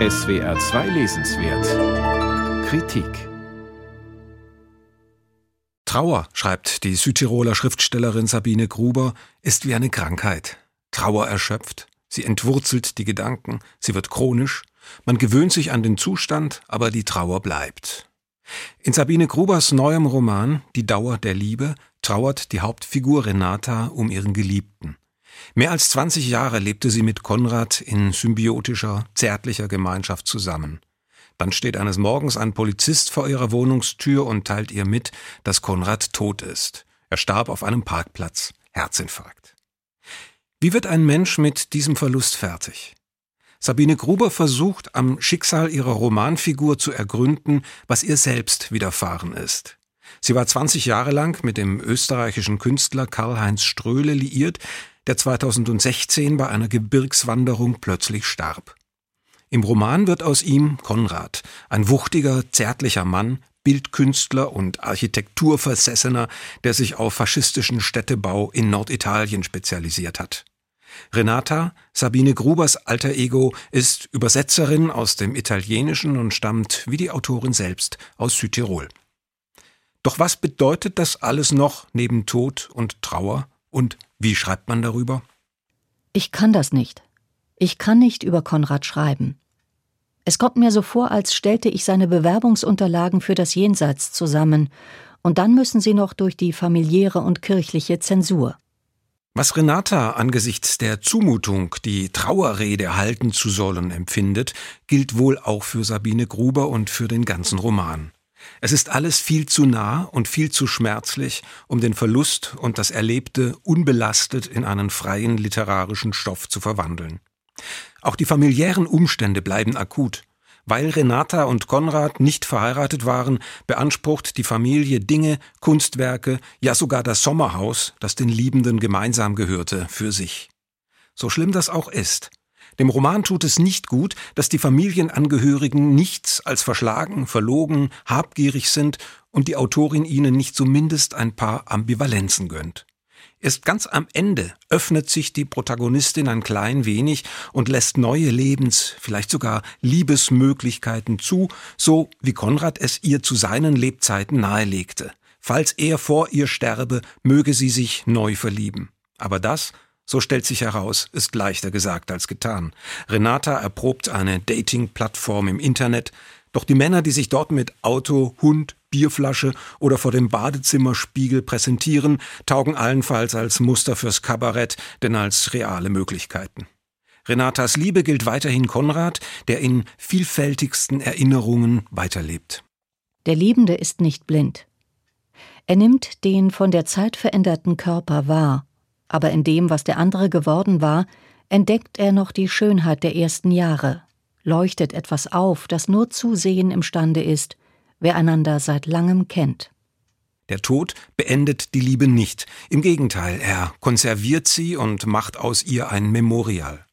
SWR 2 Lesenswert Kritik Trauer, schreibt die Südtiroler Schriftstellerin Sabine Gruber, ist wie eine Krankheit. Trauer erschöpft, sie entwurzelt die Gedanken, sie wird chronisch, man gewöhnt sich an den Zustand, aber die Trauer bleibt. In Sabine Grubers neuem Roman Die Dauer der Liebe trauert die Hauptfigur Renata um ihren Geliebten. Mehr als 20 Jahre lebte sie mit Konrad in symbiotischer, zärtlicher Gemeinschaft zusammen. Dann steht eines Morgens ein Polizist vor ihrer Wohnungstür und teilt ihr mit, dass Konrad tot ist. Er starb auf einem Parkplatz. Herzinfarkt. Wie wird ein Mensch mit diesem Verlust fertig? Sabine Gruber versucht, am Schicksal ihrer Romanfigur zu ergründen, was ihr selbst widerfahren ist. Sie war 20 Jahre lang mit dem österreichischen Künstler Karl-Heinz Ströhle liiert, der 2016 bei einer Gebirgswanderung plötzlich starb. Im Roman wird aus ihm Konrad, ein wuchtiger, zärtlicher Mann, Bildkünstler und Architekturversessener, der sich auf faschistischen Städtebau in Norditalien spezialisiert hat. Renata, Sabine Grubers alter Ego, ist Übersetzerin aus dem Italienischen und stammt, wie die Autorin selbst, aus Südtirol. Doch was bedeutet das alles noch neben Tod und Trauer und wie schreibt man darüber? Ich kann das nicht. Ich kann nicht über Konrad schreiben. Es kommt mir so vor, als stellte ich seine Bewerbungsunterlagen für das Jenseits zusammen, und dann müssen sie noch durch die familiäre und kirchliche Zensur. Was Renata angesichts der Zumutung, die Trauerrede halten zu sollen, empfindet, gilt wohl auch für Sabine Gruber und für den ganzen Roman. Es ist alles viel zu nah und viel zu schmerzlich, um den Verlust und das Erlebte unbelastet in einen freien literarischen Stoff zu verwandeln. Auch die familiären Umstände bleiben akut. Weil Renata und Konrad nicht verheiratet waren, beansprucht die Familie Dinge, Kunstwerke, ja sogar das Sommerhaus, das den Liebenden gemeinsam gehörte, für sich. So schlimm das auch ist, dem Roman tut es nicht gut, dass die Familienangehörigen nichts als verschlagen, verlogen, habgierig sind und die Autorin ihnen nicht zumindest ein paar Ambivalenzen gönnt. Erst ganz am Ende öffnet sich die Protagonistin ein klein wenig und lässt neue Lebens, vielleicht sogar Liebesmöglichkeiten zu, so wie Konrad es ihr zu seinen Lebzeiten nahelegte. Falls er vor ihr sterbe, möge sie sich neu verlieben. Aber das so stellt sich heraus, ist leichter gesagt als getan. Renata erprobt eine Dating-Plattform im Internet, doch die Männer, die sich dort mit Auto, Hund, Bierflasche oder vor dem Badezimmerspiegel präsentieren, taugen allenfalls als Muster fürs Kabarett, denn als reale Möglichkeiten. Renatas Liebe gilt weiterhin Konrad, der in vielfältigsten Erinnerungen weiterlebt. Der Liebende ist nicht blind. Er nimmt den von der Zeit veränderten Körper wahr aber in dem, was der andere geworden war, entdeckt er noch die Schönheit der ersten Jahre, leuchtet etwas auf, das nur zu sehen imstande ist, wer einander seit langem kennt. Der Tod beendet die Liebe nicht, im Gegenteil, er konserviert sie und macht aus ihr ein Memorial.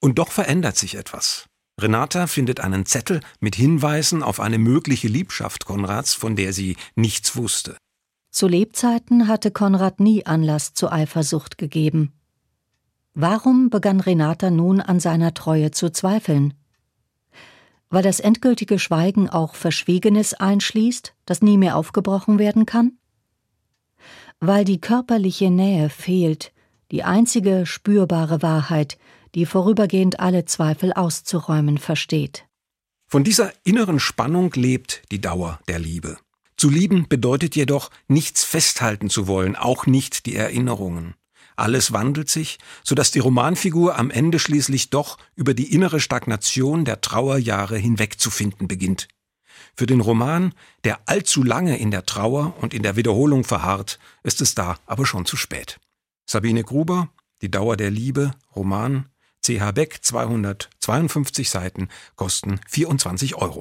Und doch verändert sich etwas. Renata findet einen Zettel mit Hinweisen auf eine mögliche Liebschaft Konrads, von der sie nichts wusste. Zu Lebzeiten hatte Konrad nie Anlass zu Eifersucht gegeben. Warum begann Renata nun an seiner Treue zu zweifeln? Weil das endgültige Schweigen auch Verschwiegenes einschließt, das nie mehr aufgebrochen werden kann? Weil die körperliche Nähe fehlt, die einzige spürbare Wahrheit, die vorübergehend alle Zweifel auszuräumen versteht. Von dieser inneren Spannung lebt die Dauer der Liebe. Zu lieben bedeutet jedoch, nichts festhalten zu wollen, auch nicht die Erinnerungen. Alles wandelt sich, so dass die Romanfigur am Ende schließlich doch über die innere Stagnation der Trauerjahre hinwegzufinden beginnt. Für den Roman, der allzu lange in der Trauer und in der Wiederholung verharrt, ist es da aber schon zu spät. Sabine Gruber, Die Dauer der Liebe, Roman, CH Beck, 252 Seiten, kosten 24 Euro.